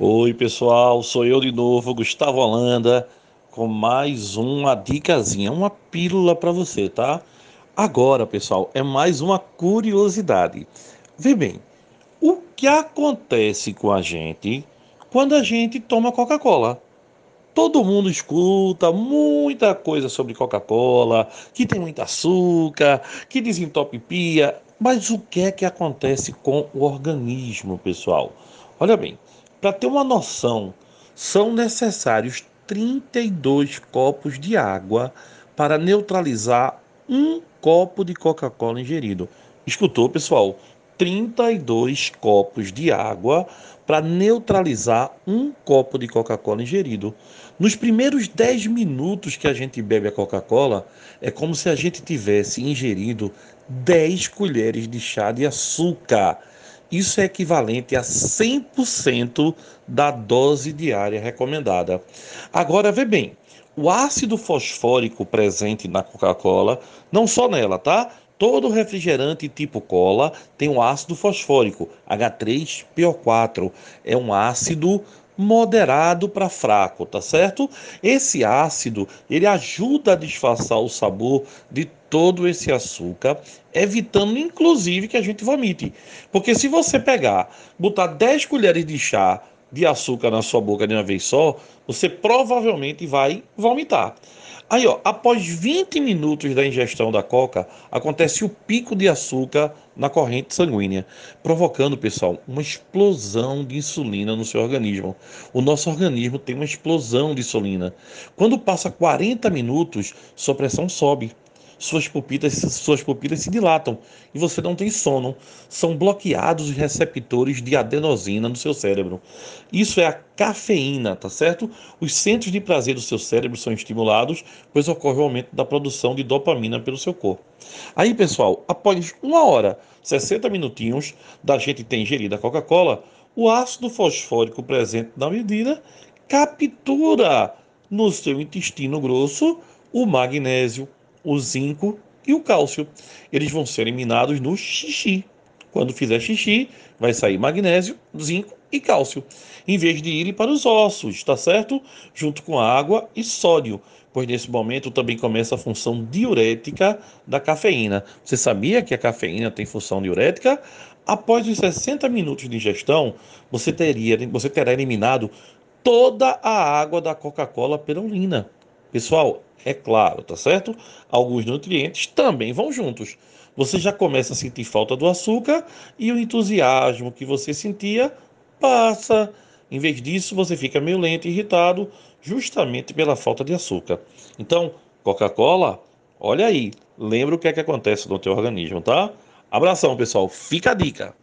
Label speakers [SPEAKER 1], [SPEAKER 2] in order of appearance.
[SPEAKER 1] Oi, pessoal, sou eu de novo, Gustavo Holanda, com mais uma dicasinha, uma pílula para você, tá? Agora, pessoal, é mais uma curiosidade. Vê bem, o que acontece com a gente quando a gente toma Coca-Cola? Todo mundo escuta muita coisa sobre Coca-Cola, que tem muito açúcar, que desentopia, mas o que é que acontece com o organismo, pessoal? Olha bem, para ter uma noção, são necessários 32 copos de água para neutralizar um copo de Coca-Cola ingerido. Escutou, pessoal? 32 copos de água para neutralizar um copo de Coca-Cola ingerido. Nos primeiros 10 minutos que a gente bebe a Coca-Cola, é como se a gente tivesse ingerido 10 colheres de chá de açúcar. Isso é equivalente a 100% da dose diária recomendada. Agora, vê bem, o ácido fosfórico presente na Coca-Cola, não só nela, tá? Todo refrigerante tipo cola tem um ácido fosfórico, H3PO4. É um ácido moderado para fraco, tá certo? Esse ácido, ele ajuda a disfarçar o sabor de todo esse açúcar, evitando inclusive que a gente vomite. Porque se você pegar, botar 10 colheres de chá de açúcar na sua boca de uma vez só, você provavelmente vai vomitar. Aí, ó, após 20 minutos da ingestão da coca, acontece o pico de açúcar na corrente sanguínea, provocando, pessoal, uma explosão de insulina no seu organismo. O nosso organismo tem uma explosão de insulina. Quando passa 40 minutos, sua pressão sobe suas pupilas, suas pupilas se dilatam e você não tem sono. São bloqueados os receptores de adenosina no seu cérebro. Isso é a cafeína, tá certo? Os centros de prazer do seu cérebro são estimulados, pois ocorre o aumento da produção de dopamina pelo seu corpo. Aí, pessoal, após uma hora, 60 minutinhos da gente ter ingerido a Coca-Cola, o ácido fosfórico presente na medida captura no seu intestino grosso o magnésio, o zinco e o cálcio. Eles vão ser eliminados no xixi. Quando fizer xixi, vai sair magnésio, zinco e cálcio, em vez de irem para os ossos, tá certo? Junto com água e sódio, pois nesse momento também começa a função diurética da cafeína. Você sabia que a cafeína tem função diurética? Após os 60 minutos de ingestão, você, teria, você terá eliminado toda a água da Coca-Cola pela urina. Pessoal, é claro, tá certo? Alguns nutrientes também vão juntos. Você já começa a sentir falta do açúcar e o entusiasmo que você sentia passa. Em vez disso, você fica meio lento e irritado, justamente pela falta de açúcar. Então, Coca-Cola, olha aí, lembra o que é que acontece no teu organismo, tá? Abração, pessoal. Fica a dica.